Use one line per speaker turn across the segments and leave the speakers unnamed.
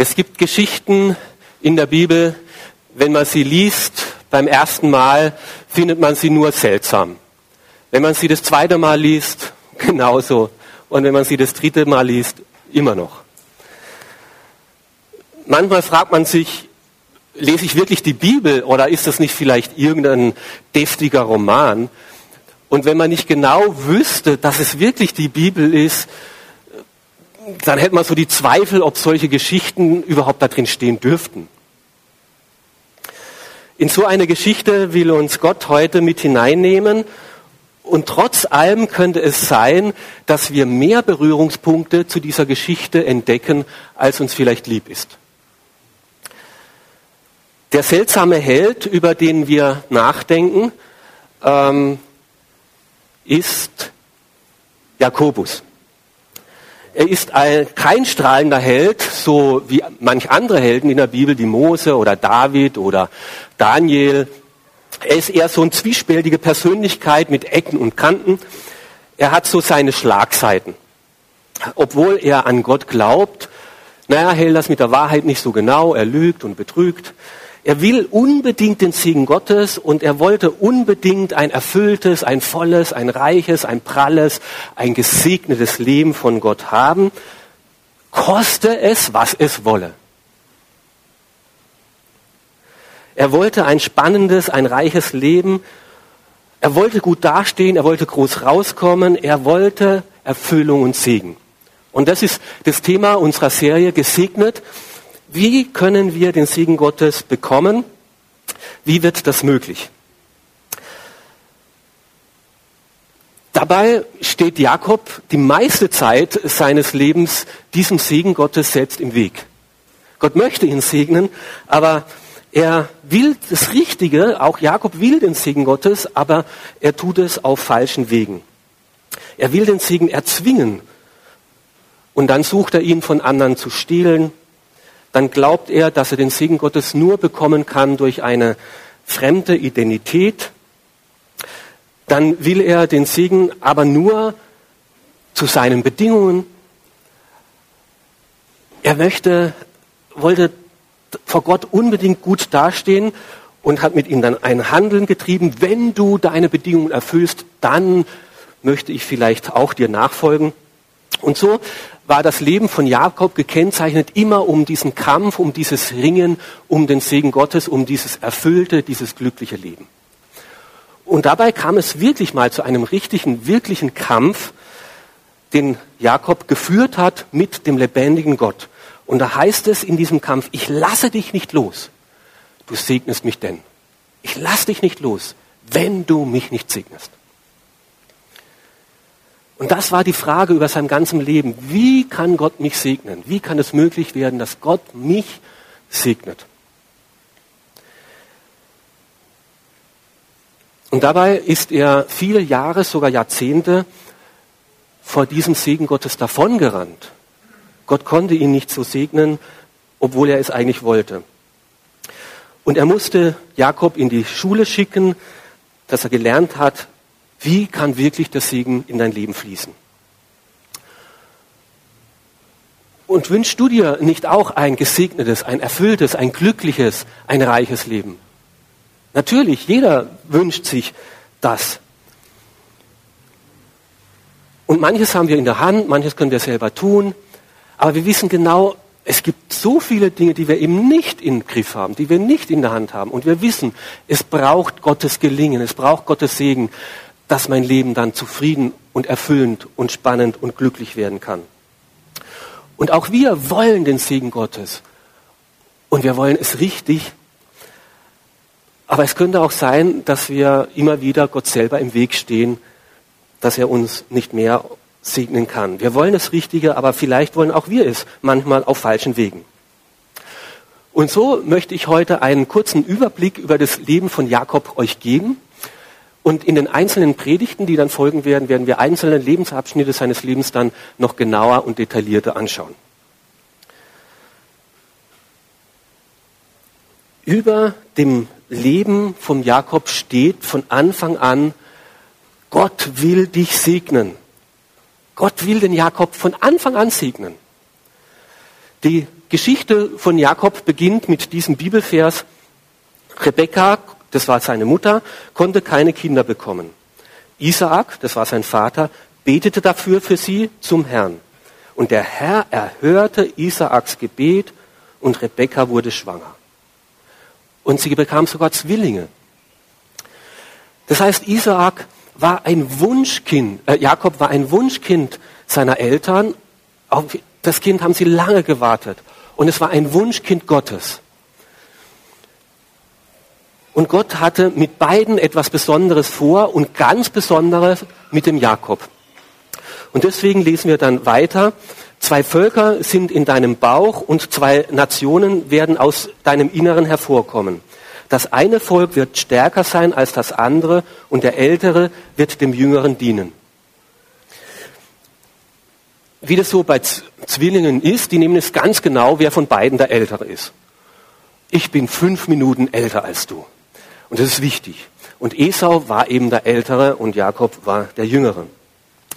Es gibt Geschichten in der Bibel, wenn man sie liest, beim ersten Mal findet man sie nur seltsam. Wenn man sie das zweite Mal liest, genauso. Und wenn man sie das dritte Mal liest, immer noch. Manchmal fragt man sich, lese ich wirklich die Bibel oder ist das nicht vielleicht irgendein deftiger Roman? Und wenn man nicht genau wüsste, dass es wirklich die Bibel ist, dann hätte man so die Zweifel, ob solche Geschichten überhaupt da drin stehen dürften. In so eine Geschichte will uns Gott heute mit hineinnehmen. Und trotz allem könnte es sein, dass wir mehr Berührungspunkte zu dieser Geschichte entdecken, als uns vielleicht lieb ist. Der seltsame Held, über den wir nachdenken, ähm, ist Jakobus. Er ist ein, kein strahlender Held, so wie manch andere Helden in der Bibel, die Mose oder David oder Daniel. Er ist eher so eine zwiespältige Persönlichkeit mit Ecken und Kanten. Er hat so seine Schlagseiten. Obwohl er an Gott glaubt, naja, hält das mit der Wahrheit nicht so genau, er lügt und betrügt. Er will unbedingt den Segen Gottes und er wollte unbedingt ein erfülltes, ein volles, ein reiches, ein pralles, ein gesegnetes Leben von Gott haben, koste es, was es wolle. Er wollte ein spannendes, ein reiches Leben. Er wollte gut dastehen, er wollte groß rauskommen, er wollte Erfüllung und Segen. Und das ist das Thema unserer Serie Gesegnet. Wie können wir den Segen Gottes bekommen? Wie wird das möglich? Dabei steht Jakob die meiste Zeit seines Lebens diesem Segen Gottes selbst im Weg. Gott möchte ihn segnen, aber er will das Richtige, auch Jakob will den Segen Gottes, aber er tut es auf falschen Wegen. Er will den Segen erzwingen und dann sucht er ihn von anderen zu stehlen, dann glaubt er, dass er den Segen Gottes nur bekommen kann durch eine fremde Identität. Dann will er den Segen aber nur zu seinen Bedingungen. Er möchte, wollte vor Gott unbedingt gut dastehen und hat mit ihm dann ein Handeln getrieben. Wenn du deine Bedingungen erfüllst, dann möchte ich vielleicht auch dir nachfolgen. Und so war das Leben von Jakob gekennzeichnet immer um diesen Kampf, um dieses Ringen, um den Segen Gottes, um dieses erfüllte, dieses glückliche Leben. Und dabei kam es wirklich mal zu einem richtigen, wirklichen Kampf, den Jakob geführt hat mit dem lebendigen Gott. Und da heißt es in diesem Kampf, ich lasse dich nicht los, du segnest mich denn. Ich lasse dich nicht los, wenn du mich nicht segnest. Und das war die Frage über sein ganzes Leben. Wie kann Gott mich segnen? Wie kann es möglich werden, dass Gott mich segnet? Und dabei ist er viele Jahre, sogar Jahrzehnte vor diesem Segen Gottes davongerannt. Gott konnte ihn nicht so segnen, obwohl er es eigentlich wollte. Und er musste Jakob in die Schule schicken, dass er gelernt hat, wie kann wirklich der Segen in dein Leben fließen? Und wünschst du dir nicht auch ein gesegnetes, ein erfülltes, ein glückliches, ein reiches Leben? Natürlich, jeder wünscht sich das. Und manches haben wir in der Hand, manches können wir selber tun, aber wir wissen genau, es gibt so viele Dinge, die wir eben nicht im Griff haben, die wir nicht in der Hand haben. Und wir wissen, es braucht Gottes Gelingen, es braucht Gottes Segen, dass mein Leben dann zufrieden und erfüllend und spannend und glücklich werden kann. Und auch wir wollen den Segen Gottes. Und wir wollen es richtig. Aber es könnte auch sein, dass wir immer wieder Gott selber im Weg stehen, dass er uns nicht mehr segnen kann. Wir wollen das Richtige, aber vielleicht wollen auch wir es manchmal auf falschen Wegen. Und so möchte ich heute einen kurzen Überblick über das Leben von Jakob euch geben und in den einzelnen Predigten, die dann folgen werden, werden wir einzelne Lebensabschnitte seines Lebens dann noch genauer und detaillierter anschauen. Über dem Leben von Jakob steht von Anfang an, Gott will dich segnen. Gott will den Jakob von Anfang an segnen. Die Geschichte von Jakob beginnt mit diesem Bibelvers. Rebekka, das war seine Mutter, konnte keine Kinder bekommen. Isaak, das war sein Vater, betete dafür für sie zum Herrn. Und der Herr erhörte Isaaks Gebet und Rebekka wurde schwanger. Und sie bekam sogar Zwillinge. Das heißt, Isaak war ein Wunschkind, äh, Jakob war ein Wunschkind seiner Eltern. Auf das Kind haben sie lange gewartet. Und es war ein Wunschkind Gottes. Und Gott hatte mit beiden etwas Besonderes vor und ganz Besonderes mit dem Jakob. Und deswegen lesen wir dann weiter. Zwei Völker sind in deinem Bauch und zwei Nationen werden aus deinem Inneren hervorkommen. Das eine Volk wird stärker sein als das andere und der Ältere wird dem Jüngeren dienen. Wie das so bei Zwillingen ist, die nehmen es ganz genau, wer von beiden der Ältere ist. Ich bin fünf Minuten älter als du. Und das ist wichtig. Und Esau war eben der Ältere und Jakob war der Jüngere.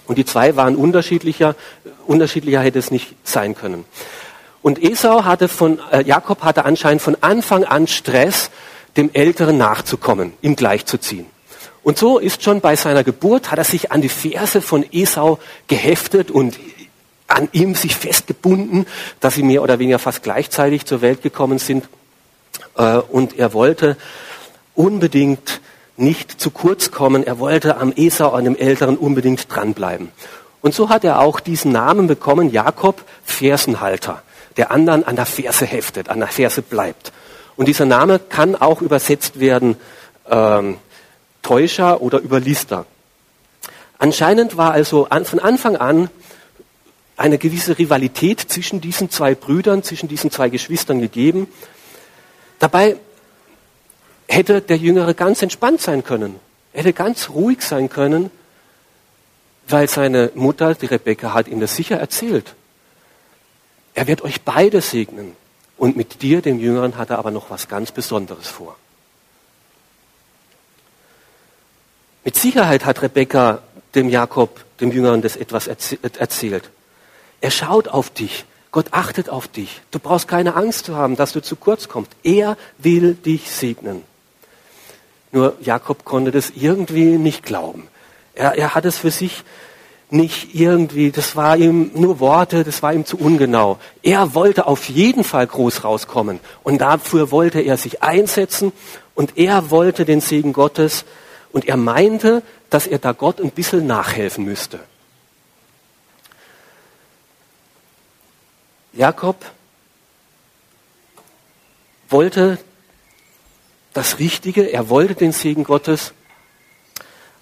Und die zwei waren unterschiedlicher, unterschiedlicher hätte es nicht sein können. Und Esau hatte von, äh, Jakob hatte anscheinend von Anfang an Stress, dem Älteren nachzukommen, ihm gleichzuziehen. Und so ist schon bei seiner Geburt, hat er sich an die Verse von Esau geheftet und an ihm sich festgebunden, dass sie mehr oder weniger fast gleichzeitig zur Welt gekommen sind. Äh, und er wollte unbedingt nicht zu kurz kommen. Er wollte am Esau, an dem Älteren, unbedingt dranbleiben. Und so hat er auch diesen Namen bekommen, Jakob, Fersenhalter, der anderen an der Ferse heftet, an der Ferse bleibt. Und dieser Name kann auch übersetzt werden ähm, Täuscher oder Überlister. Anscheinend war also an, von Anfang an eine gewisse Rivalität zwischen diesen zwei Brüdern, zwischen diesen zwei Geschwistern gegeben. Dabei hätte der Jüngere ganz entspannt sein können. Er hätte ganz ruhig sein können, weil seine Mutter, die Rebecca, hat ihm das sicher erzählt. Er wird euch beide segnen. Und mit dir, dem Jüngeren, hat er aber noch was ganz Besonderes vor. Mit Sicherheit hat Rebecca dem Jakob, dem Jüngeren, das etwas erzählt. Er schaut auf dich. Gott achtet auf dich. Du brauchst keine Angst zu haben, dass du zu kurz kommst. Er will dich segnen. Nur Jakob konnte das irgendwie nicht glauben. Er, er hat es für sich nicht irgendwie, das war ihm nur Worte, das war ihm zu ungenau. Er wollte auf jeden Fall groß rauskommen und dafür wollte er sich einsetzen und er wollte den Segen Gottes und er meinte, dass er da Gott ein bisschen nachhelfen müsste. Jakob wollte das Richtige, er wollte den Segen Gottes,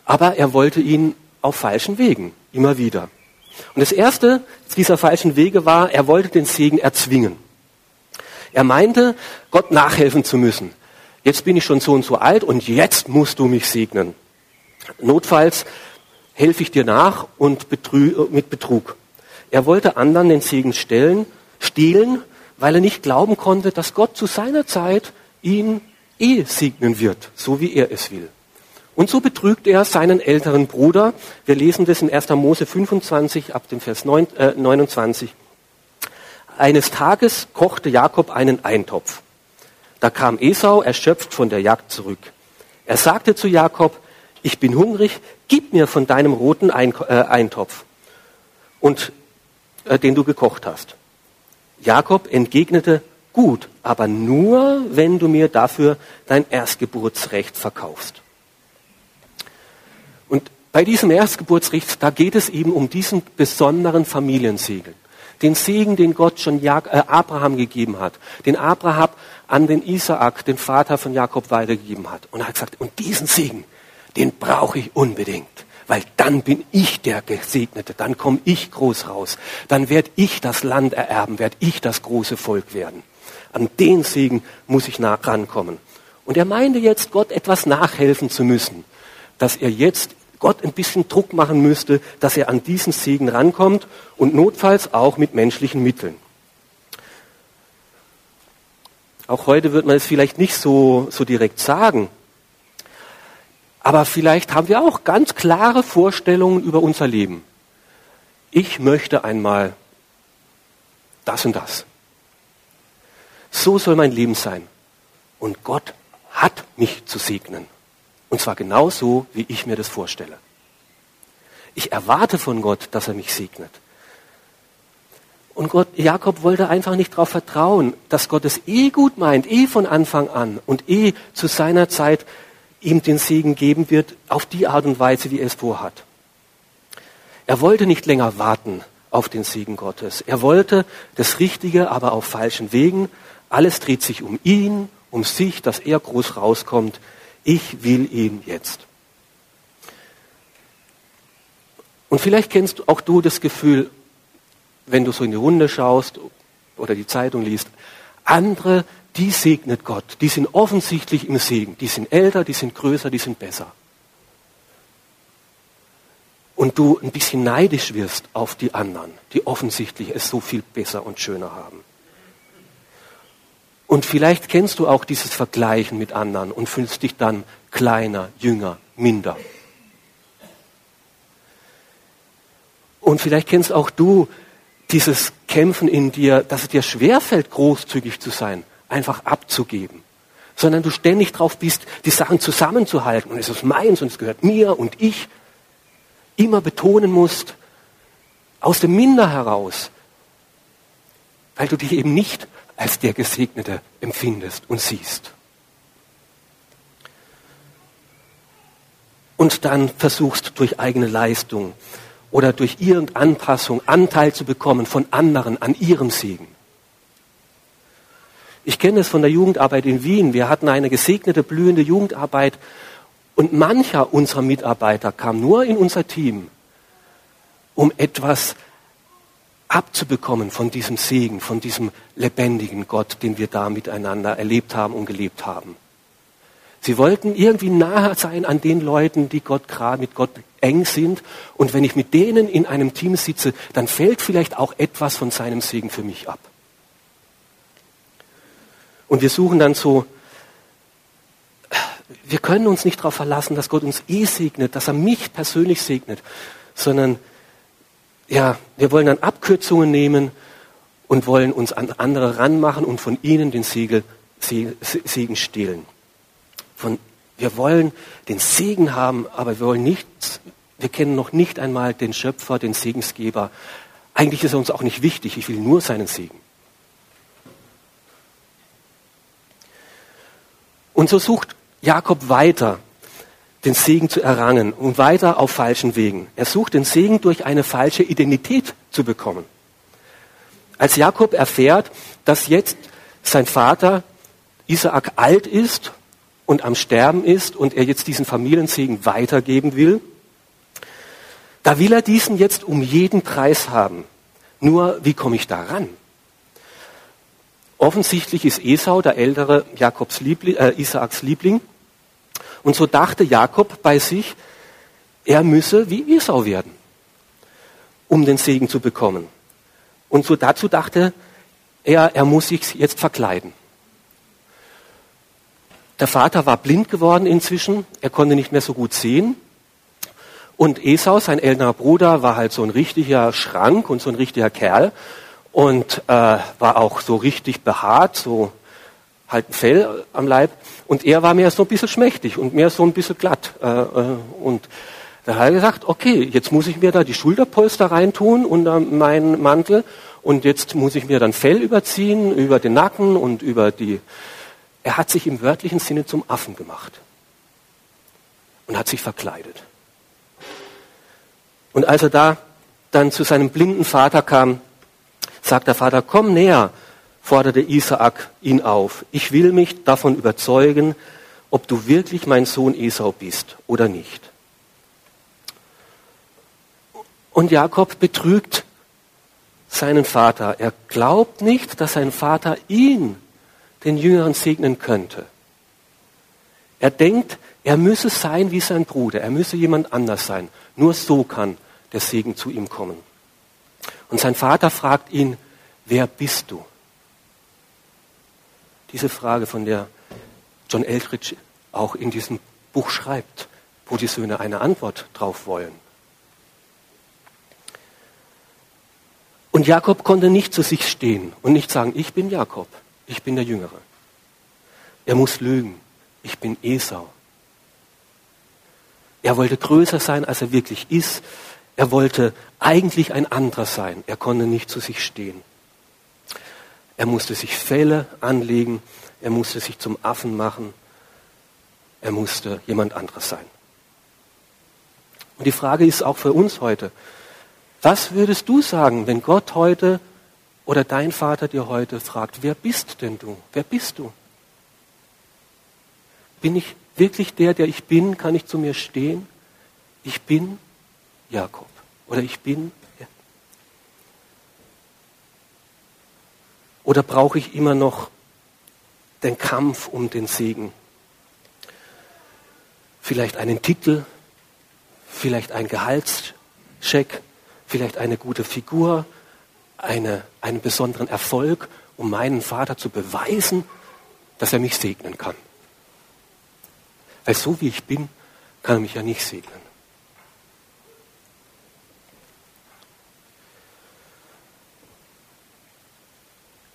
aber er wollte ihn auf falschen Wegen, immer wieder. Und das erste dieser falschen Wege war, er wollte den Segen erzwingen. Er meinte, Gott nachhelfen zu müssen. Jetzt bin ich schon so und so alt und jetzt musst du mich segnen. Notfalls helfe ich dir nach und betrü mit Betrug. Er wollte anderen den Segen stellen, stehlen, weil er nicht glauben konnte, dass Gott zu seiner Zeit ihn eh segnen wird, so wie er es will. Und so betrügt er seinen älteren Bruder. Wir lesen das in 1. Mose 25 ab dem Vers 9, äh, 29. Eines Tages kochte Jakob einen Eintopf. Da kam Esau erschöpft von der Jagd zurück. Er sagte zu Jakob, ich bin hungrig, gib mir von deinem roten äh, Eintopf, und, äh, den du gekocht hast. Jakob entgegnete, gut, aber nur, wenn du mir dafür dein Erstgeburtsrecht verkaufst. Und bei diesem Erstgeburtsrecht, da geht es eben um diesen besonderen Familiensegen. Den Segen, den Gott schon äh, Abraham gegeben hat. Den Abraham an den Isaak, den Vater von Jakob, weitergegeben hat. Und er hat gesagt, und diesen Segen, den brauche ich unbedingt weil dann bin ich der Gesegnete, dann komme ich groß raus, dann werde ich das Land ererben, werde ich das große Volk werden. An den Segen muss ich nah rankommen. Und er meinte jetzt, Gott etwas nachhelfen zu müssen, dass er jetzt Gott ein bisschen Druck machen müsste, dass er an diesen Segen rankommt und notfalls auch mit menschlichen Mitteln. Auch heute wird man es vielleicht nicht so, so direkt sagen, aber vielleicht haben wir auch ganz klare Vorstellungen über unser Leben. Ich möchte einmal das und das. So soll mein Leben sein. Und Gott hat mich zu segnen. Und zwar genau so, wie ich mir das vorstelle. Ich erwarte von Gott, dass er mich segnet. Und Gott, Jakob wollte einfach nicht darauf vertrauen, dass Gott es eh gut meint, eh von Anfang an und eh zu seiner Zeit ihm den Segen geben wird, auf die Art und Weise, wie er es vorhat. Er wollte nicht länger warten auf den Segen Gottes. Er wollte das Richtige, aber auf falschen Wegen. Alles dreht sich um ihn, um sich, dass er groß rauskommt. Ich will ihn jetzt. Und vielleicht kennst auch du das Gefühl, wenn du so in die Runde schaust oder die Zeitung liest, andere, die segnet Gott, die sind offensichtlich im Segen, die sind älter, die sind größer, die sind besser. Und du ein bisschen neidisch wirst auf die anderen, die offensichtlich es so viel besser und schöner haben. Und vielleicht kennst du auch dieses Vergleichen mit anderen und fühlst dich dann kleiner, jünger, minder. Und vielleicht kennst auch du dieses Kämpfen in dir, dass es dir schwerfällt, großzügig zu sein, einfach abzugeben. Sondern du ständig drauf bist, die Sachen zusammenzuhalten. Und es ist meins und es gehört mir und ich. Immer betonen musst, aus dem Minder heraus, weil du dich eben nicht als der Gesegnete empfindest und siehst. Und dann versuchst durch eigene Leistung oder durch irgendeine Anpassung Anteil zu bekommen von anderen an ihrem Segen. Ich kenne es von der Jugendarbeit in Wien. Wir hatten eine gesegnete, blühende Jugendarbeit und mancher unserer Mitarbeiter kam nur in unser Team, um etwas abzubekommen von diesem Segen, von diesem lebendigen Gott, den wir da miteinander erlebt haben und gelebt haben. Sie wollten irgendwie nahe sein an den Leuten, die Gott gerade mit Gott eng sind. Und wenn ich mit denen in einem Team sitze, dann fällt vielleicht auch etwas von seinem Segen für mich ab. Und wir suchen dann so, wir können uns nicht darauf verlassen, dass Gott uns eh segnet, dass er mich persönlich segnet, sondern ja, wir wollen dann Abkürzungen nehmen und wollen uns an andere ranmachen und von ihnen den Segel, Segen stehlen. Von, wir wollen den Segen haben, aber wir wollen nicht, wir kennen noch nicht einmal den Schöpfer, den Segensgeber. Eigentlich ist er uns auch nicht wichtig. Ich will nur seinen Segen. Und so sucht Jakob weiter, den Segen zu errangen und weiter auf falschen Wegen. Er sucht den Segen durch eine falsche Identität zu bekommen. Als Jakob erfährt, dass jetzt sein Vater Isaak alt ist und am Sterben ist und er jetzt diesen Familiensegen weitergeben will, da will er diesen jetzt um jeden Preis haben. Nur, wie komme ich da ran? Offensichtlich ist Esau, der ältere Jakobs Liebling, äh, Isaaks Liebling. Und so dachte Jakob bei sich, er müsse wie Esau werden, um den Segen zu bekommen. Und so dazu dachte er, er muss sich jetzt verkleiden. Der Vater war blind geworden inzwischen, er konnte nicht mehr so gut sehen. Und Esau, sein älterer Bruder, war halt so ein richtiger Schrank und so ein richtiger Kerl und äh, war auch so richtig behaart, so halt ein Fell am Leib. Und er war mehr so ein bisschen schmächtig und mehr so ein bisschen glatt. Äh, äh, und da hat er gesagt, okay, jetzt muss ich mir da die Schulterpolster reintun unter meinen Mantel und jetzt muss ich mir dann Fell überziehen über den Nacken und über die er hat sich im wörtlichen Sinne zum Affen gemacht und hat sich verkleidet. Und als er da dann zu seinem blinden Vater kam, sagt der Vater, komm näher, forderte Isaak ihn auf. Ich will mich davon überzeugen, ob du wirklich mein Sohn Esau bist oder nicht. Und Jakob betrügt seinen Vater. Er glaubt nicht, dass sein Vater ihn den Jüngeren segnen könnte. Er denkt, er müsse sein wie sein Bruder, er müsse jemand anders sein. Nur so kann der Segen zu ihm kommen. Und sein Vater fragt ihn, wer bist du? Diese Frage, von der John Eldridge auch in diesem Buch schreibt, wo die Söhne eine Antwort drauf wollen. Und Jakob konnte nicht zu sich stehen und nicht sagen, ich bin Jakob. Ich bin der Jüngere. Er muss lügen. Ich bin Esau. Er wollte größer sein, als er wirklich ist. Er wollte eigentlich ein anderer sein. Er konnte nicht zu sich stehen. Er musste sich Fälle anlegen. Er musste sich zum Affen machen. Er musste jemand anderes sein. Und die Frage ist auch für uns heute, was würdest du sagen, wenn Gott heute oder dein Vater dir heute fragt, wer bist denn du? Wer bist du? Bin ich wirklich der, der ich bin? Kann ich zu mir stehen? Ich bin Jakob. Oder ich bin. Oder brauche ich immer noch den Kampf um den Segen? Vielleicht einen Titel, vielleicht einen Gehaltscheck, vielleicht eine gute Figur, eine, einen besonderen Erfolg, um meinen Vater zu beweisen, dass er mich segnen kann. Weil so wie ich bin, kann er mich ja nicht segnen.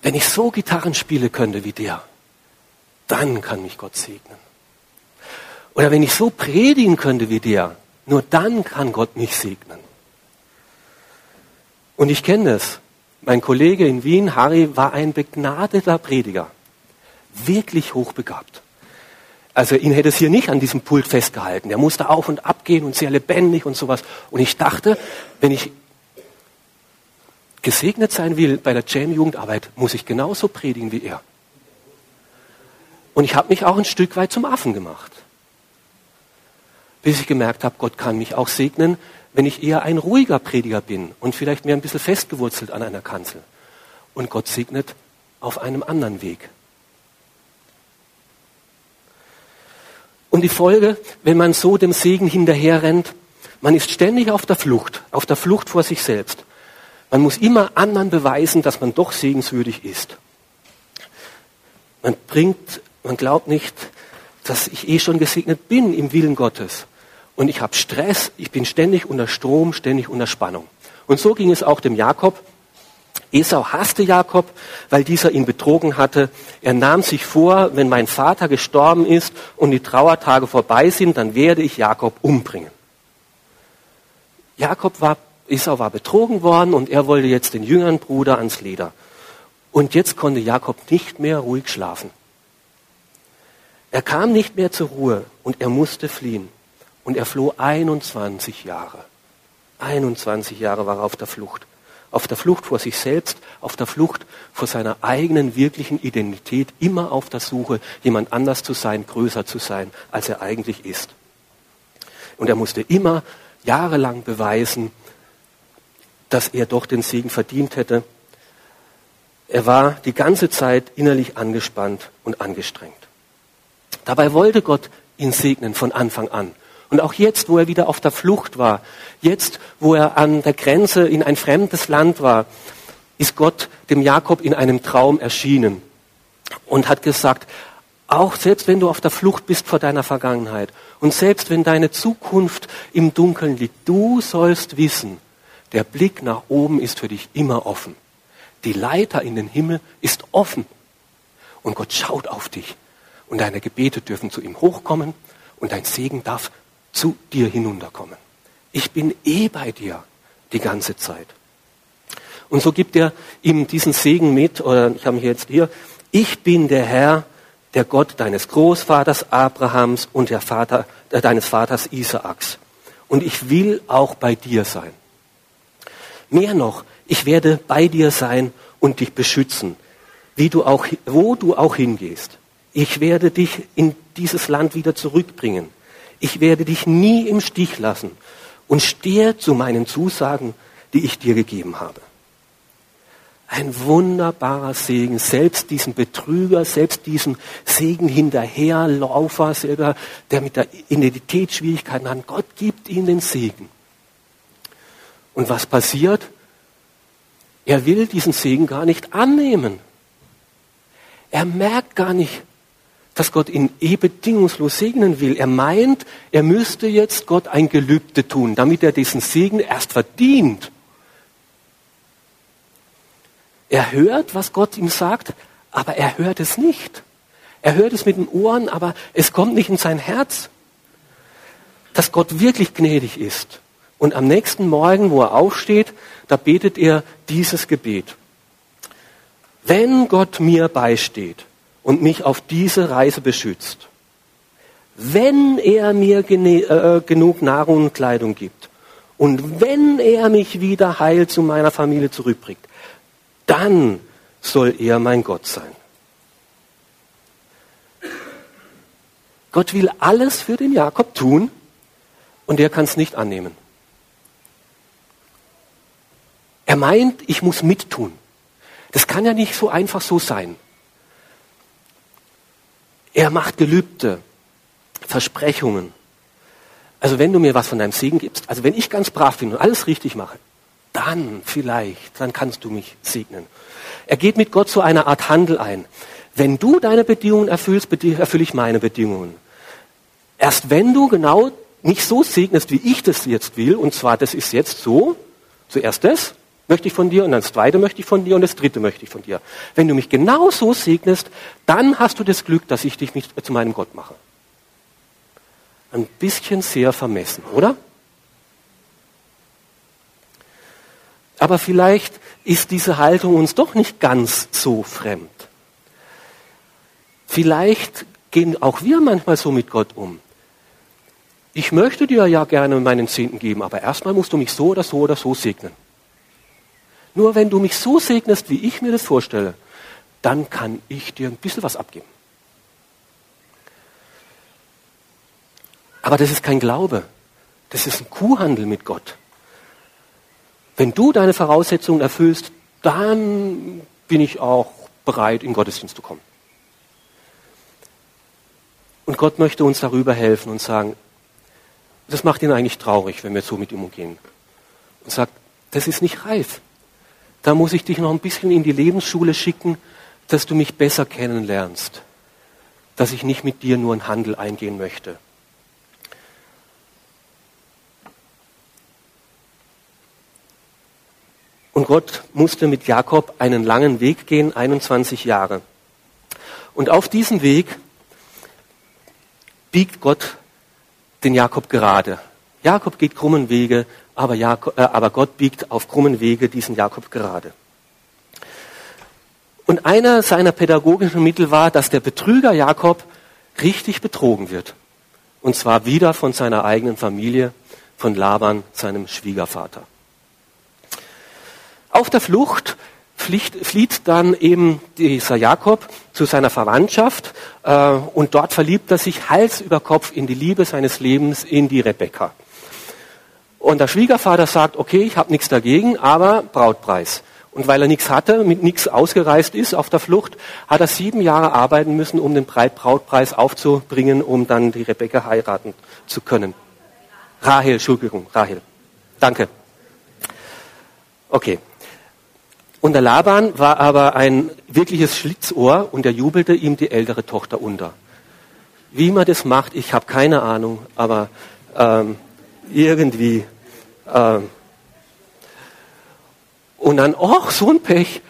Wenn ich so Gitarren spiele könnte wie der, dann kann mich Gott segnen. Oder wenn ich so predigen könnte wie der, nur dann kann Gott mich segnen. Und ich kenne das. Mein Kollege in Wien, Harry, war ein begnadeter Prediger. Wirklich hochbegabt. Also ihn hätte es hier nicht an diesem Pult festgehalten. Er musste auf und ab gehen und sehr lebendig und sowas. Und ich dachte, wenn ich gesegnet sein will bei der Jam-Jugendarbeit, muss ich genauso predigen wie er. Und ich habe mich auch ein Stück weit zum Affen gemacht. Bis ich gemerkt habe, Gott kann mich auch segnen, wenn ich eher ein ruhiger Prediger bin und vielleicht mehr ein bisschen festgewurzelt an einer Kanzel. Und Gott segnet auf einem anderen Weg. Und die Folge, wenn man so dem Segen hinterherrennt, man ist ständig auf der Flucht, auf der Flucht vor sich selbst. Man muss immer anderen beweisen, dass man doch segenswürdig ist. Man bringt, man glaubt nicht, dass ich eh schon gesegnet bin im Willen Gottes. Und ich habe Stress, ich bin ständig unter Strom, ständig unter Spannung. Und so ging es auch dem Jakob. Esau hasste Jakob, weil dieser ihn betrogen hatte. Er nahm sich vor, wenn mein Vater gestorben ist und die Trauertage vorbei sind, dann werde ich Jakob umbringen. Jakob war, Esau war betrogen worden und er wollte jetzt den jüngeren Bruder ans Leder. Und jetzt konnte Jakob nicht mehr ruhig schlafen. Er kam nicht mehr zur Ruhe und er musste fliehen. Und er floh 21 Jahre. 21 Jahre war er auf der Flucht auf der Flucht vor sich selbst, auf der Flucht vor seiner eigenen wirklichen Identität, immer auf der Suche, jemand anders zu sein, größer zu sein, als er eigentlich ist. Und er musste immer jahrelang beweisen, dass er doch den Segen verdient hätte. Er war die ganze Zeit innerlich angespannt und angestrengt. Dabei wollte Gott ihn segnen von Anfang an. Und auch jetzt, wo er wieder auf der Flucht war, jetzt, wo er an der Grenze in ein fremdes Land war, ist Gott dem Jakob in einem Traum erschienen und hat gesagt, auch selbst wenn du auf der Flucht bist vor deiner Vergangenheit und selbst wenn deine Zukunft im Dunkeln liegt, du sollst wissen, der Blick nach oben ist für dich immer offen. Die Leiter in den Himmel ist offen. Und Gott schaut auf dich. Und deine Gebete dürfen zu ihm hochkommen und dein Segen darf zu dir hinunterkommen. Ich bin eh bei dir die ganze Zeit. Und so gibt er ihm diesen Segen mit, oder ich habe mich jetzt hier, ich bin der Herr, der Gott deines Großvaters Abrahams und der Vater, äh, deines Vaters Isaaks. Und ich will auch bei dir sein. Mehr noch, ich werde bei dir sein und dich beschützen, wie du auch, wo du auch hingehst. Ich werde dich in dieses Land wieder zurückbringen ich werde dich nie im Stich lassen und stehe zu meinen Zusagen, die ich dir gegeben habe. Ein wunderbarer Segen, selbst diesem Betrüger, selbst diesem Segen hinterherlaufer, selber, der mit der Identität Schwierigkeiten hat. Gott gibt ihm den Segen. Und was passiert? Er will diesen Segen gar nicht annehmen. Er merkt gar nicht, dass Gott ihn eh bedingungslos segnen will. Er meint, er müsste jetzt Gott ein Gelübde tun, damit er diesen Segen erst verdient. Er hört, was Gott ihm sagt, aber er hört es nicht. Er hört es mit den Ohren, aber es kommt nicht in sein Herz, dass Gott wirklich gnädig ist. Und am nächsten Morgen, wo er aufsteht, da betet er dieses Gebet. Wenn Gott mir beisteht und mich auf diese Reise beschützt, wenn er mir äh, genug Nahrung und Kleidung gibt und wenn er mich wieder heil zu meiner Familie zurückbringt, dann soll er mein Gott sein. Gott will alles für den Jakob tun und er kann es nicht annehmen. Er meint, ich muss mittun. Das kann ja nicht so einfach so sein. Er macht Gelübde, Versprechungen. Also wenn du mir was von deinem Segen gibst, also wenn ich ganz brav bin und alles richtig mache, dann vielleicht, dann kannst du mich segnen. Er geht mit Gott so eine Art Handel ein. Wenn du deine Bedingungen erfüllst, erfülle ich meine Bedingungen. Erst wenn du genau nicht so segnest, wie ich das jetzt will, und zwar das ist jetzt so, zuerst das möchte ich von dir und dann das zweite möchte ich von dir und das dritte möchte ich von dir. Wenn du mich genau so segnest, dann hast du das Glück, dass ich dich nicht zu meinem Gott mache. Ein bisschen sehr vermessen, oder? Aber vielleicht ist diese Haltung uns doch nicht ganz so fremd. Vielleicht gehen auch wir manchmal so mit Gott um ich möchte dir ja gerne meinen Zehnten geben, aber erstmal musst du mich so oder so oder so segnen. Nur wenn du mich so segnest, wie ich mir das vorstelle, dann kann ich dir ein bisschen was abgeben. Aber das ist kein Glaube. Das ist ein Kuhhandel mit Gott. Wenn du deine Voraussetzungen erfüllst, dann bin ich auch bereit, in Gottesdienst zu kommen. Und Gott möchte uns darüber helfen und sagen, das macht ihn eigentlich traurig, wenn wir so mit ihm umgehen. Und sagt, das ist nicht reif. Da muss ich dich noch ein bisschen in die Lebensschule schicken, dass du mich besser kennenlernst. Dass ich nicht mit dir nur einen Handel eingehen möchte. Und Gott musste mit Jakob einen langen Weg gehen, 21 Jahre. Und auf diesem Weg biegt Gott den Jakob gerade. Jakob geht krummen Wege, aber, Jakob, äh, aber Gott biegt auf krummen Wege diesen Jakob gerade. Und einer seiner pädagogischen Mittel war, dass der Betrüger Jakob richtig betrogen wird. Und zwar wieder von seiner eigenen Familie, von Laban, seinem Schwiegervater. Auf der Flucht flieht, dann eben dieser Jakob zu seiner Verwandtschaft äh, und dort verliebt er sich Hals über Kopf in die Liebe seines Lebens, in die Rebekka. Und der Schwiegervater sagt, okay, ich habe nichts dagegen, aber Brautpreis. Und weil er nichts hatte, mit nichts ausgereist ist auf der Flucht, hat er sieben Jahre arbeiten müssen, um den Brautpreis aufzubringen, um dann die Rebekka heiraten zu können. Rahel, Entschuldigung, Rahel. Danke. Okay, und der Laban war aber ein wirkliches Schlitzohr und er jubelte ihm die ältere Tochter unter. Wie man das macht, ich habe keine Ahnung, aber ähm, irgendwie. Ähm, und dann, ach, so ein Pech.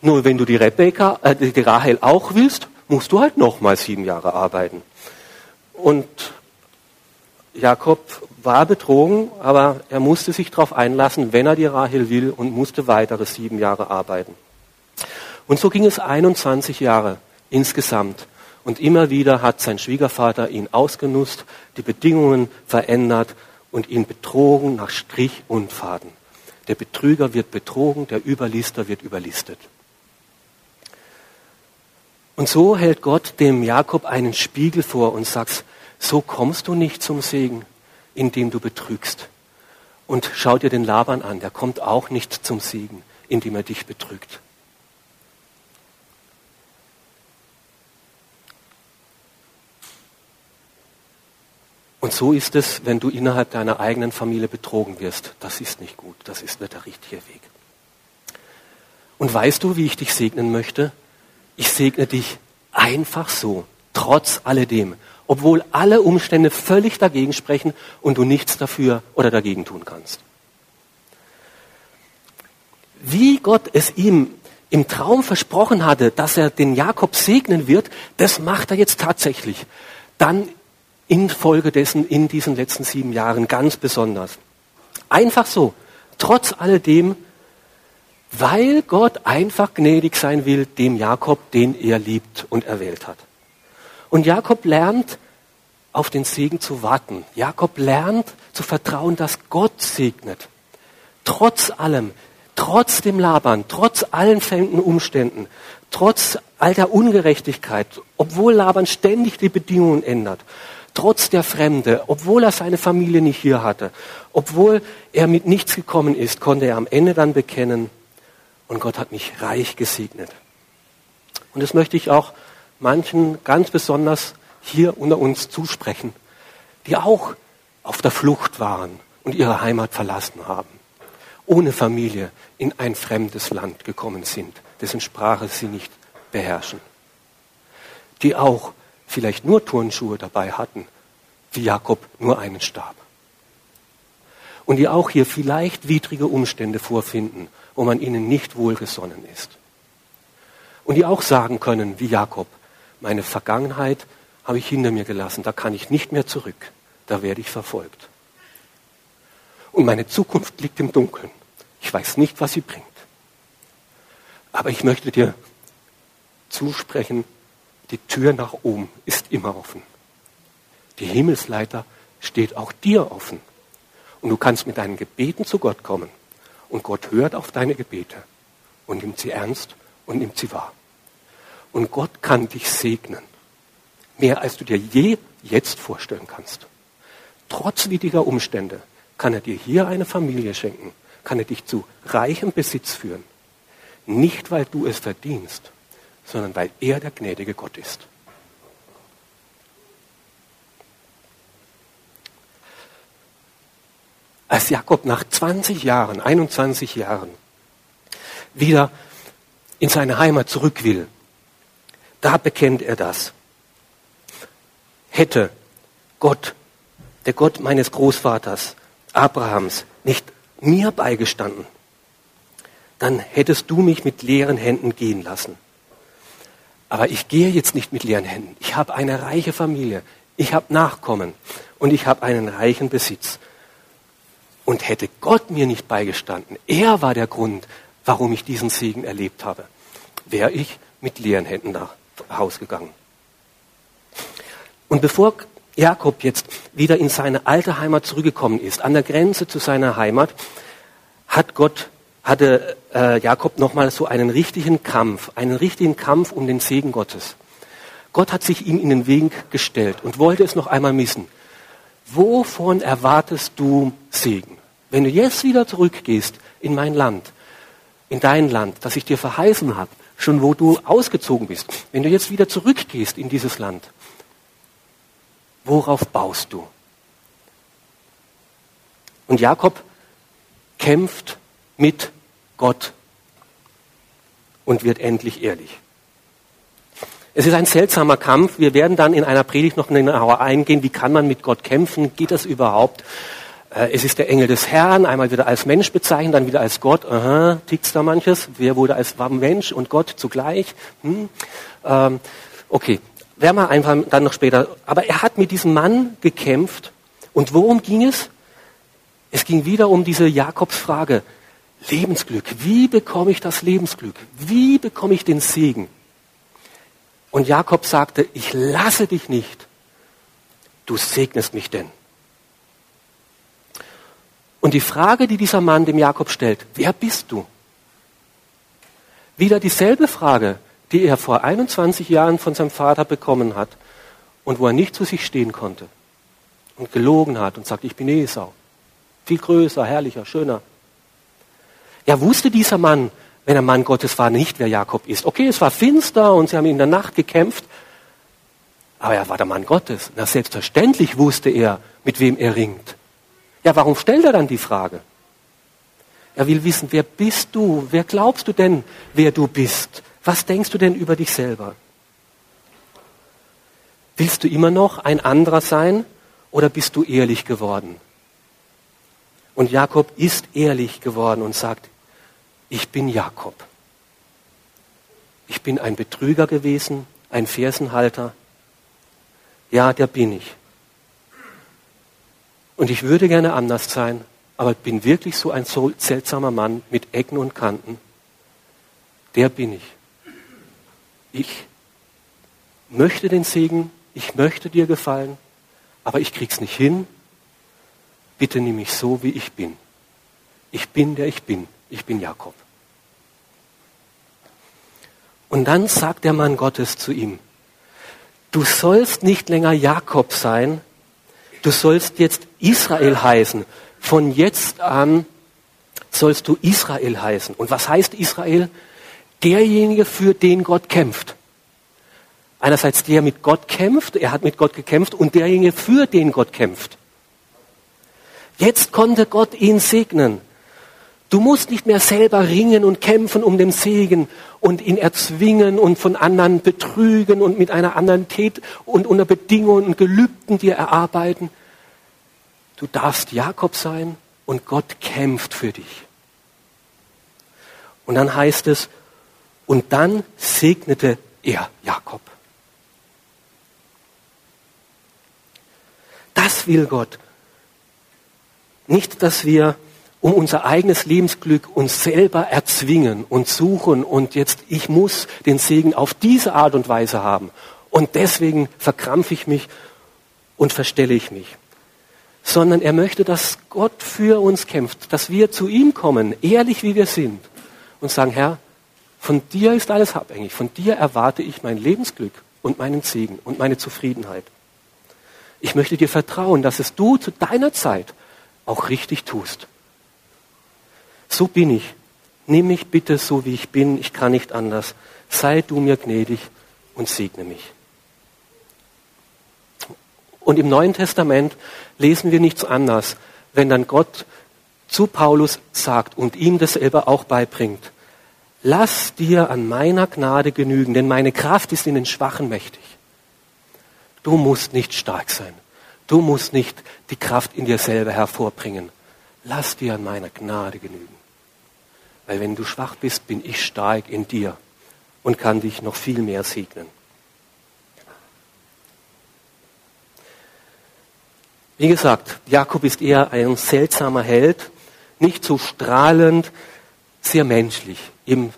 Nur wenn du die Rebecca, äh, die Rahel auch willst, musst du halt nochmal sieben Jahre arbeiten. Und Jakob war betrogen, aber er musste sich darauf einlassen, wenn er die Rahel will und musste weitere sieben Jahre arbeiten. Und so ging es 21 Jahre insgesamt. Und immer wieder hat sein Schwiegervater ihn ausgenutzt, die Bedingungen verändert und ihn betrogen nach Strich und Faden. Der Betrüger wird betrogen, der Überlister wird überlistet. Und so hält Gott dem Jakob einen Spiegel vor und sagt, so kommst du nicht zum Segen indem du betrügst. Und schau dir den Laban an, der kommt auch nicht zum Siegen, indem er dich betrügt. Und so ist es, wenn du innerhalb deiner eigenen Familie betrogen wirst. Das ist nicht gut, das ist nicht der richtige Weg. Und weißt du, wie ich dich segnen möchte? Ich segne dich einfach so, trotz alledem obwohl alle Umstände völlig dagegen sprechen und du nichts dafür oder dagegen tun kannst. Wie Gott es ihm im Traum versprochen hatte, dass er den Jakob segnen wird, das macht er jetzt tatsächlich. Dann infolgedessen in diesen letzten sieben Jahren ganz besonders. Einfach so, trotz alledem, weil Gott einfach gnädig sein will dem Jakob, den er liebt und erwählt hat. Und Jakob lernt, auf den Segen zu warten. Jakob lernt zu vertrauen, dass Gott segnet. Trotz allem, trotz dem Labern, trotz allen fremden Umständen, trotz all der Ungerechtigkeit, obwohl Laban ständig die Bedingungen ändert, trotz der Fremde, obwohl er seine Familie nicht hier hatte, obwohl er mit nichts gekommen ist, konnte er am Ende dann bekennen, und Gott hat mich reich gesegnet. Und das möchte ich auch manchen ganz besonders hier unter uns zusprechen, die auch auf der Flucht waren und ihre Heimat verlassen haben, ohne Familie in ein fremdes Land gekommen sind, dessen Sprache sie nicht beherrschen, die auch vielleicht nur Turnschuhe dabei hatten, wie Jakob nur einen Stab. Und die auch hier vielleicht widrige Umstände vorfinden, wo man ihnen nicht wohlgesonnen ist. Und die auch sagen können, wie Jakob, meine Vergangenheit habe ich hinter mir gelassen, da kann ich nicht mehr zurück, da werde ich verfolgt. Und meine Zukunft liegt im Dunkeln. Ich weiß nicht, was sie bringt. Aber ich möchte dir zusprechen, die Tür nach oben ist immer offen. Die Himmelsleiter steht auch dir offen. Und du kannst mit deinen Gebeten zu Gott kommen. Und Gott hört auf deine Gebete und nimmt sie ernst und nimmt sie wahr. Und Gott kann dich segnen. Mehr als du dir je jetzt vorstellen kannst. Trotz widriger Umstände kann er dir hier eine Familie schenken, kann er dich zu reichem Besitz führen. Nicht, weil du es verdienst, sondern weil er der gnädige Gott ist. Als Jakob nach 20 Jahren, 21 Jahren, wieder in seine Heimat zurück will, da bekennt er das. Hätte Gott, der Gott meines Großvaters Abrahams, nicht mir beigestanden, dann hättest du mich mit leeren Händen gehen lassen. Aber ich gehe jetzt nicht mit leeren Händen. Ich habe eine reiche Familie. Ich habe Nachkommen und ich habe einen reichen Besitz. Und hätte Gott mir nicht beigestanden, er war der Grund, warum ich diesen Segen erlebt habe, wäre ich mit leeren Händen nach Haus gegangen. Und bevor Jakob jetzt wieder in seine alte Heimat zurückgekommen ist, an der Grenze zu seiner Heimat, hat Gott, hatte äh, Jakob nochmal so einen richtigen Kampf, einen richtigen Kampf um den Segen Gottes. Gott hat sich ihm in den Weg gestellt und wollte es noch einmal wissen. Wovon erwartest du Segen? Wenn du jetzt wieder zurückgehst in mein Land, in dein Land, das ich dir verheißen habe, schon wo du ausgezogen bist, wenn du jetzt wieder zurückgehst in dieses Land, worauf baust du? Und Jakob kämpft mit Gott und wird endlich ehrlich. Es ist ein seltsamer Kampf. Wir werden dann in einer Predigt noch genauer eingehen, wie kann man mit Gott kämpfen? Geht das überhaupt? Äh, es ist der Engel des Herrn, einmal wieder als Mensch bezeichnet, dann wieder als Gott. Aha, tickt's da manches? Wer wurde als Mensch und Gott zugleich? Hm? Ähm, okay, werden wir einfach dann noch später. Aber er hat mit diesem Mann gekämpft. Und worum ging es? Es ging wieder um diese Jakobsfrage. Lebensglück. Wie bekomme ich das Lebensglück? Wie bekomme ich den Segen? Und Jakob sagte, ich lasse dich nicht. Du segnest mich denn. Und die Frage, die dieser Mann dem Jakob stellt, wer bist du? Wieder dieselbe Frage, die er vor 21 Jahren von seinem Vater bekommen hat und wo er nicht zu sich stehen konnte und gelogen hat und sagt, ich bin Esau. Viel größer, herrlicher, schöner. Ja, wusste dieser Mann, wenn er Mann Gottes war, nicht, wer Jakob ist. Okay, es war finster und sie haben in der Nacht gekämpft, aber er war der Mann Gottes. Na, selbstverständlich wusste er, mit wem er ringt. Ja, warum stellt er dann die Frage? Er will wissen, wer bist du? Wer glaubst du denn, wer du bist? Was denkst du denn über dich selber? Willst du immer noch ein anderer sein oder bist du ehrlich geworden? Und Jakob ist ehrlich geworden und sagt, ich bin Jakob. ich bin ein Betrüger gewesen, ein Fersenhalter. Ja, der bin ich. Und ich würde gerne anders sein, aber bin wirklich so ein seltsamer Mann mit Ecken und Kanten. Der bin ich. Ich möchte den Segen, ich möchte dir gefallen, aber ich krieg's nicht hin. Bitte nimm mich so, wie ich bin. Ich bin, der ich bin. Ich bin Jakob. Und dann sagt der Mann Gottes zu ihm, du sollst nicht länger Jakob sein, du sollst jetzt Israel heißen. Von jetzt an sollst du Israel heißen. Und was heißt Israel? Derjenige, für den Gott kämpft. Einerseits der mit Gott kämpft, er hat mit Gott gekämpft, und derjenige, für den Gott kämpft. Jetzt konnte Gott ihn segnen. Du musst nicht mehr selber ringen und kämpfen um den Segen und ihn erzwingen und von anderen betrügen und mit einer anderen Tät und unter Bedingungen und Gelübden dir erarbeiten. Du darfst Jakob sein und Gott kämpft für dich. Und dann heißt es, und dann segnete er Jakob. Das will Gott. Nicht, dass wir um unser eigenes Lebensglück uns selber erzwingen und suchen und jetzt ich muss den Segen auf diese Art und Weise haben und deswegen verkrampfe ich mich und verstelle ich mich. Sondern er möchte, dass Gott für uns kämpft, dass wir zu ihm kommen, ehrlich wie wir sind und sagen, Herr, von dir ist alles abhängig, von dir erwarte ich mein Lebensglück und meinen Segen und meine Zufriedenheit. Ich möchte dir vertrauen, dass es du zu deiner Zeit auch richtig tust so bin ich. Nimm mich bitte so, wie ich bin. Ich kann nicht anders. Sei du mir gnädig und segne mich. Und im Neuen Testament lesen wir nichts anders, wenn dann Gott zu Paulus sagt und ihm dasselbe auch beibringt. Lass dir an meiner Gnade genügen, denn meine Kraft ist in den Schwachen mächtig. Du musst nicht stark sein. Du musst nicht die Kraft in dir selber hervorbringen. Lass dir an meiner Gnade genügen. Weil wenn du schwach bist, bin ich stark in dir und kann dich noch viel mehr segnen. Wie gesagt, Jakob ist eher ein seltsamer Held, nicht so strahlend, sehr menschlich, eben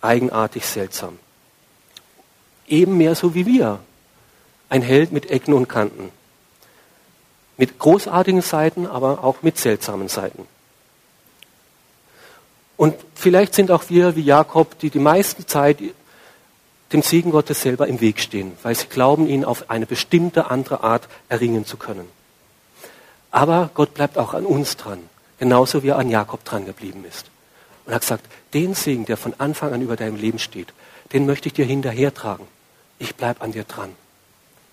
eigenartig seltsam. Eben mehr so wie wir. Ein Held mit Ecken und Kanten. Mit großartigen Seiten, aber auch mit seltsamen Seiten. Und vielleicht sind auch wir wie Jakob, die die meiste Zeit dem Segen Gottes selber im Weg stehen, weil sie glauben, ihn auf eine bestimmte andere Art erringen zu können. Aber Gott bleibt auch an uns dran, genauso wie er an Jakob dran geblieben ist. Und hat gesagt, den Segen, der von Anfang an über deinem Leben steht, den möchte ich dir hinterhertragen. Ich bleib an dir dran.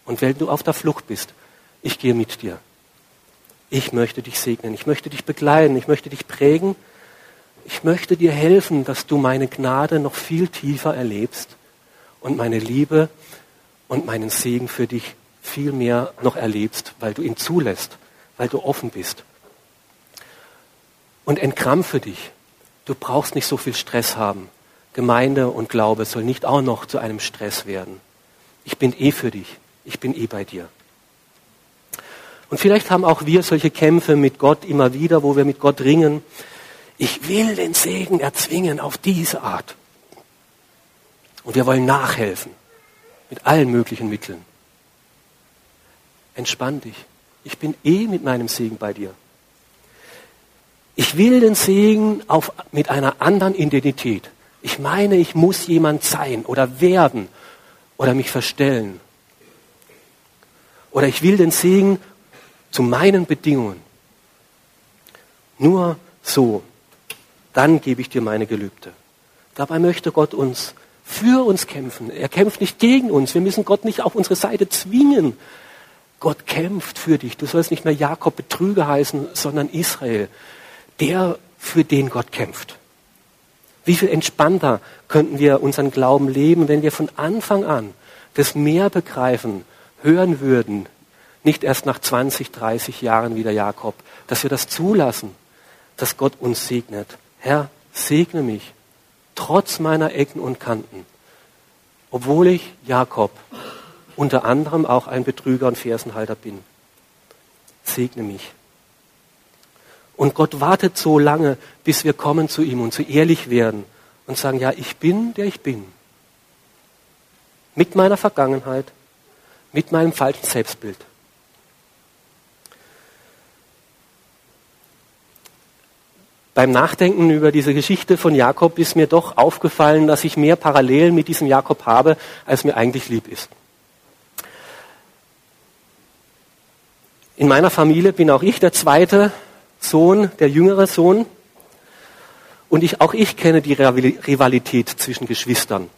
Und wenn du auf der Flucht bist, ich gehe mit dir. Ich möchte dich segnen, ich möchte dich begleiten, ich möchte dich prägen ich möchte dir helfen, dass du meine Gnade noch viel tiefer erlebst und meine Liebe und meinen Segen für dich viel mehr noch erlebst, weil du ihn zulässt, weil du offen bist. Und entkrampfe dich. Du brauchst nicht so viel Stress haben. Gemeinde und Glaube soll nicht auch noch zu einem Stress werden. Ich bin eh für dich. Ich bin eh bei dir. Und vielleicht haben auch wir solche Kämpfe mit Gott immer wieder, wo wir mit Gott ringen. Ich will den Segen erzwingen auf diese Art. Und wir wollen nachhelfen mit allen möglichen Mitteln. Entspann dich. Ich bin eh mit meinem Segen bei dir. Ich will den Segen auf, mit einer anderen Identität. Ich meine, ich muss jemand sein oder werden oder mich verstellen. Oder ich will den Segen zu meinen Bedingungen. Nur so dann gebe ich dir meine Gelübde. Dabei möchte Gott uns für uns kämpfen. Er kämpft nicht gegen uns. Wir müssen Gott nicht auf unsere Seite zwingen. Gott kämpft für dich. Du sollst nicht mehr Jakob Betrüger heißen, sondern Israel, der für den Gott kämpft. Wie viel entspannter könnten wir unseren Glauben leben, wenn wir von Anfang an das mehr begreifen, hören würden, nicht erst nach 20, 30 Jahren wieder Jakob, dass wir das zulassen, dass Gott uns segnet Herr, segne mich, trotz meiner Ecken und Kanten, obwohl ich Jakob unter anderem auch ein Betrüger und Fersenhalter bin. Segne mich. Und Gott wartet so lange, bis wir kommen zu ihm und so ehrlich werden und sagen, ja, ich bin, der ich bin. Mit meiner Vergangenheit, mit meinem falschen Selbstbild. Beim Nachdenken über diese Geschichte von Jakob ist mir doch aufgefallen, dass ich mehr Parallelen mit diesem Jakob habe, als mir eigentlich lieb ist. In meiner Familie bin auch ich der zweite Sohn, der jüngere Sohn. Und ich, auch ich kenne die Rivalität zwischen Geschwistern.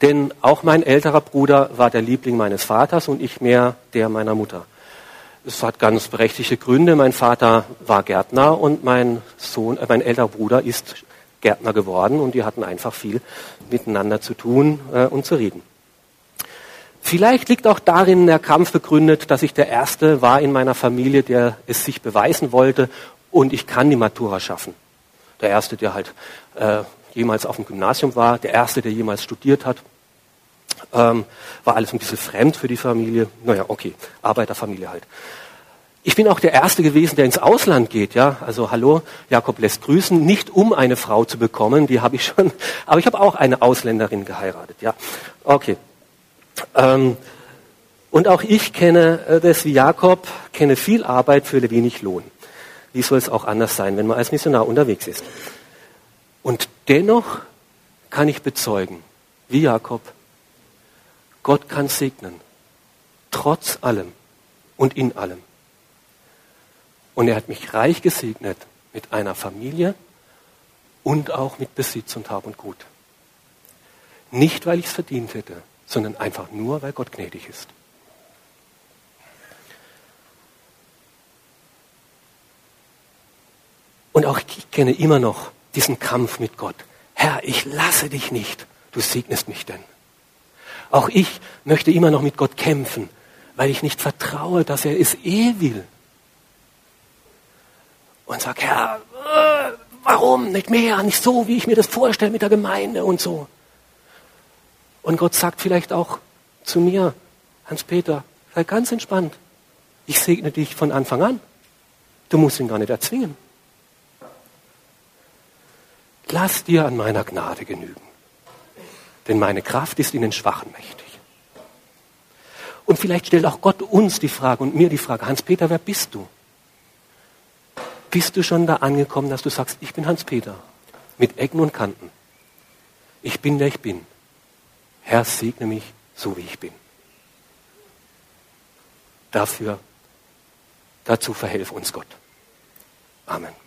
Denn auch mein älterer Bruder war der Liebling meines Vaters und ich mehr der meiner Mutter. Es hat ganz berechtigte Gründe. Mein Vater war Gärtner und mein Sohn, äh, mein älterer Bruder ist Gärtner geworden und die hatten einfach viel miteinander zu tun äh, und zu reden. Vielleicht liegt auch darin der Kampf begründet, dass ich der Erste war in meiner Familie, der es sich beweisen wollte und ich kann die Matura schaffen. Der Erste, der halt äh, jemals auf dem Gymnasium war, der Erste, der jemals studiert hat. Ähm, war alles ein bisschen fremd für die Familie. Naja, okay, Arbeiterfamilie halt. Ich bin auch der Erste gewesen, der ins Ausland geht. Ja, also hallo, Jakob lässt grüßen, nicht um eine Frau zu bekommen, die habe ich schon, aber ich habe auch eine Ausländerin geheiratet. Ja, okay. Ähm, und auch ich kenne äh, das wie Jakob, kenne viel Arbeit für wenig Lohn. Wie soll es auch anders sein, wenn man als Missionar unterwegs ist? Und dennoch kann ich bezeugen, wie Jakob, Gott kann segnen, trotz allem und in allem. Und er hat mich reich gesegnet mit einer Familie und auch mit Besitz und Hab und Gut. Nicht, weil ich es verdient hätte, sondern einfach nur, weil Gott gnädig ist. Und auch ich kenne immer noch diesen Kampf mit Gott. Herr, ich lasse dich nicht, du segnest mich denn. Auch ich möchte immer noch mit Gott kämpfen, weil ich nicht vertraue, dass er es eh will. Und sag, Herr, äh, warum nicht mehr, nicht so, wie ich mir das vorstelle mit der Gemeinde und so. Und Gott sagt vielleicht auch zu mir, Hans-Peter, sei ganz entspannt. Ich segne dich von Anfang an. Du musst ihn gar nicht erzwingen. Lass dir an meiner Gnade genügen denn meine Kraft ist in den Schwachen mächtig. Und vielleicht stellt auch Gott uns die Frage und mir die Frage, Hans-Peter, wer bist du? Bist du schon da angekommen, dass du sagst, ich bin Hans-Peter, mit Ecken und Kanten. Ich bin, der ich bin. Herr, segne mich so, wie ich bin. Dafür, dazu verhelf uns Gott. Amen.